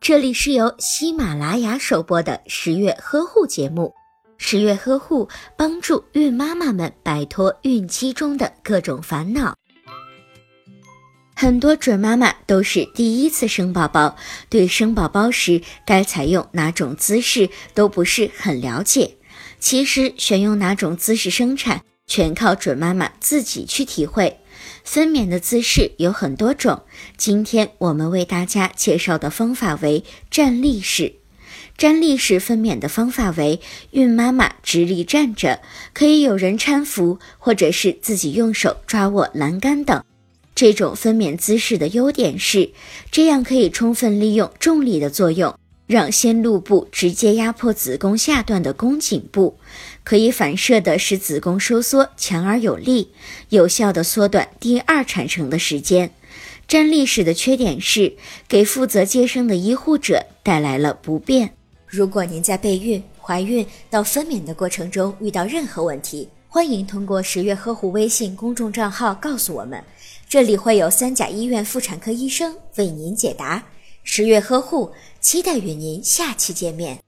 这里是由喜马拉雅首播的十月呵护节目。十月呵护帮助孕妈妈们摆脱孕期中的各种烦恼。很多准妈妈都是第一次生宝宝，对生宝宝时该采用哪种姿势都不是很了解。其实选用哪种姿势生产，全靠准妈妈自己去体会。分娩的姿势有很多种，今天我们为大家介绍的方法为站立式。站立式分娩的方法为：孕妈妈直立站着，可以有人搀扶，或者是自己用手抓握栏杆等。这种分娩姿势的优点是，这样可以充分利用重力的作用。让先露部直接压迫子宫下段的宫颈部，可以反射的使子宫收缩强而有力，有效的缩短第二产程的时间。站立式的缺点是给负责接生的医护者带来了不便。如果您在备孕、怀孕到分娩的过程中遇到任何问题，欢迎通过十月呵护微信公众账号告诉我们，这里会有三甲医院妇产科医生为您解答。十月呵护，期待与您下期见面。